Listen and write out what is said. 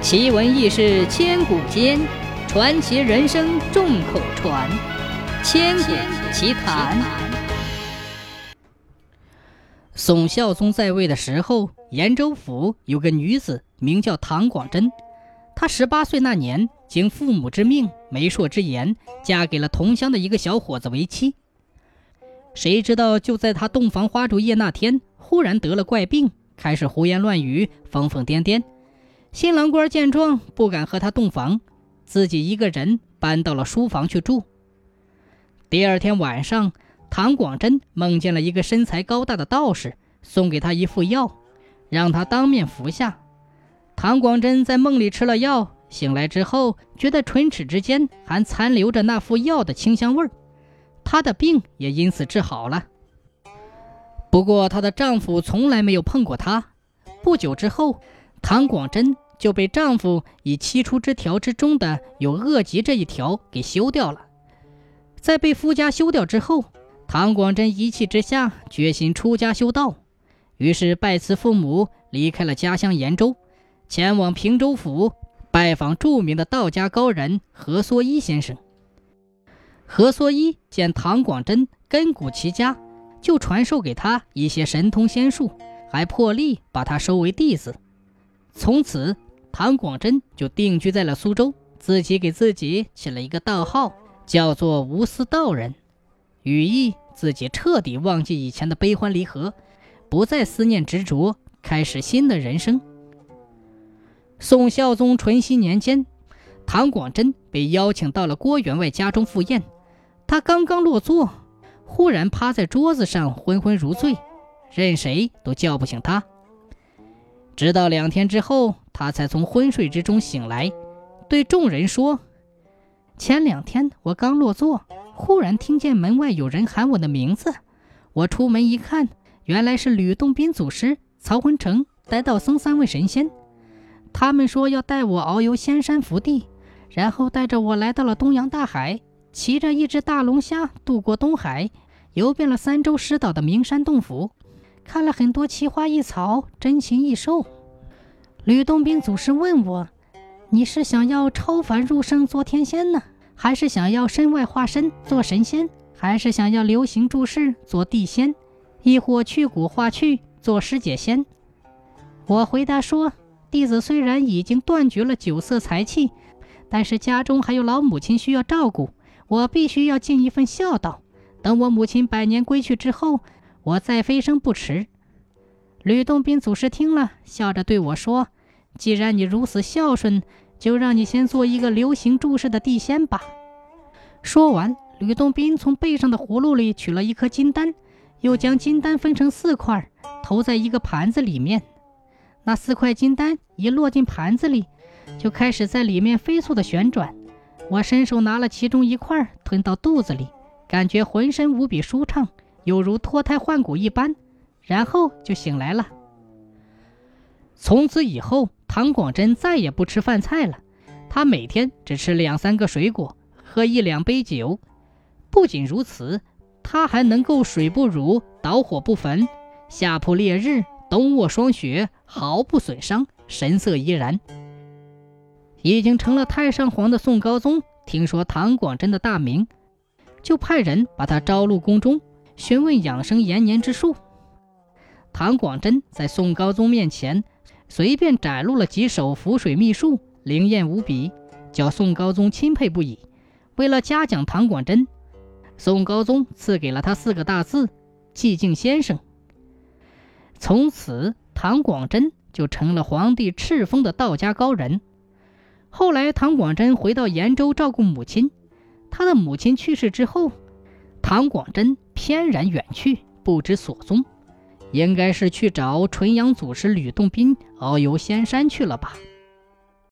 奇闻异事千古间，传奇人生众口传。千古奇谈。宋孝宗在位的时候，延州府有个女子名叫唐广贞。她十八岁那年，经父母之命、媒妁之言，嫁给了同乡的一个小伙子为妻。谁知道，就在她洞房花烛夜那天，忽然得了怪病，开始胡言乱语，疯疯癫癫。新郎官见状，不敢和他洞房，自己一个人搬到了书房去住。第二天晚上，唐广贞梦见了一个身材高大的道士，送给他一副药，让他当面服下。唐广贞在梦里吃了药，醒来之后，觉得唇齿之间还残留着那副药的清香味儿，她的病也因此治好了。不过，她的丈夫从来没有碰过她。不久之后。唐广贞就被丈夫以七出之条之中的有恶疾这一条给休掉了。在被夫家休掉之后，唐广贞一气之下决心出家修道，于是拜辞父母，离开了家乡延州，前往平州府拜访著名的道家高人何蓑衣先生。何蓑衣见唐广贞根骨齐家，就传授给他一些神通仙术，还破例把他收为弟子。从此，唐广真就定居在了苏州，自己给自己起了一个道号，叫做无私道人，寓意自己彻底忘记以前的悲欢离合，不再思念执着，开始新的人生。宋孝宗淳熙年间，唐广真被邀请到了郭员外家中赴宴，他刚刚落座，忽然趴在桌子上昏昏如醉，任谁都叫不醒他。直到两天之后，他才从昏睡之中醒来，对众人说：“前两天我刚落座，忽然听见门外有人喊我的名字。我出门一看，原来是吕洞宾祖师、曹昏成、白道僧三位神仙。他们说要带我遨游仙山福地，然后带着我来到了东洋大海，骑着一只大龙虾渡过东海，游遍了三洲十岛的名山洞府。”看了很多奇花异草，珍禽异兽。吕洞宾祖师问我：“你是想要超凡入圣做天仙呢，还是想要身外化身做神仙，还是想要流行注世做地仙，亦或去骨化去做师姐仙？”我回答说：“弟子虽然已经断绝了酒色财气，但是家中还有老母亲需要照顾，我必须要尽一份孝道。等我母亲百年归去之后。”我再飞升不迟。吕洞宾祖师听了，笑着对我说：“既然你如此孝顺，就让你先做一个流行注释的地仙吧。”说完，吕洞宾从背上的葫芦里取了一颗金丹，又将金丹分成四块，投在一个盘子里面。那四块金丹一落进盘子里，就开始在里面飞速的旋转。我伸手拿了其中一块，吞到肚子里，感觉浑身无比舒畅。犹如脱胎换骨一般，然后就醒来了。从此以后，唐广贞再也不吃饭菜了，他每天只吃两三个水果，喝一两杯酒。不仅如此，他还能够水不乳，导火不焚，夏普烈日，冬卧霜雪，毫不损伤，神色怡然。已经成了太上皇的宋高宗听说唐广贞的大名，就派人把他招入宫中。询问养生延年之术，唐广贞在宋高宗面前随便展露了几手浮水秘术，灵验无比，叫宋高宗钦佩不已。为了嘉奖唐广贞，宋高宗赐给了他四个大字“寂静先生”。从此，唐广贞就成了皇帝敕封的道家高人。后来，唐广贞回到延州照顾母亲，他的母亲去世之后。唐广贞翩然远去，不知所踪，应该是去找纯阳祖师吕洞宾遨游仙山去了吧。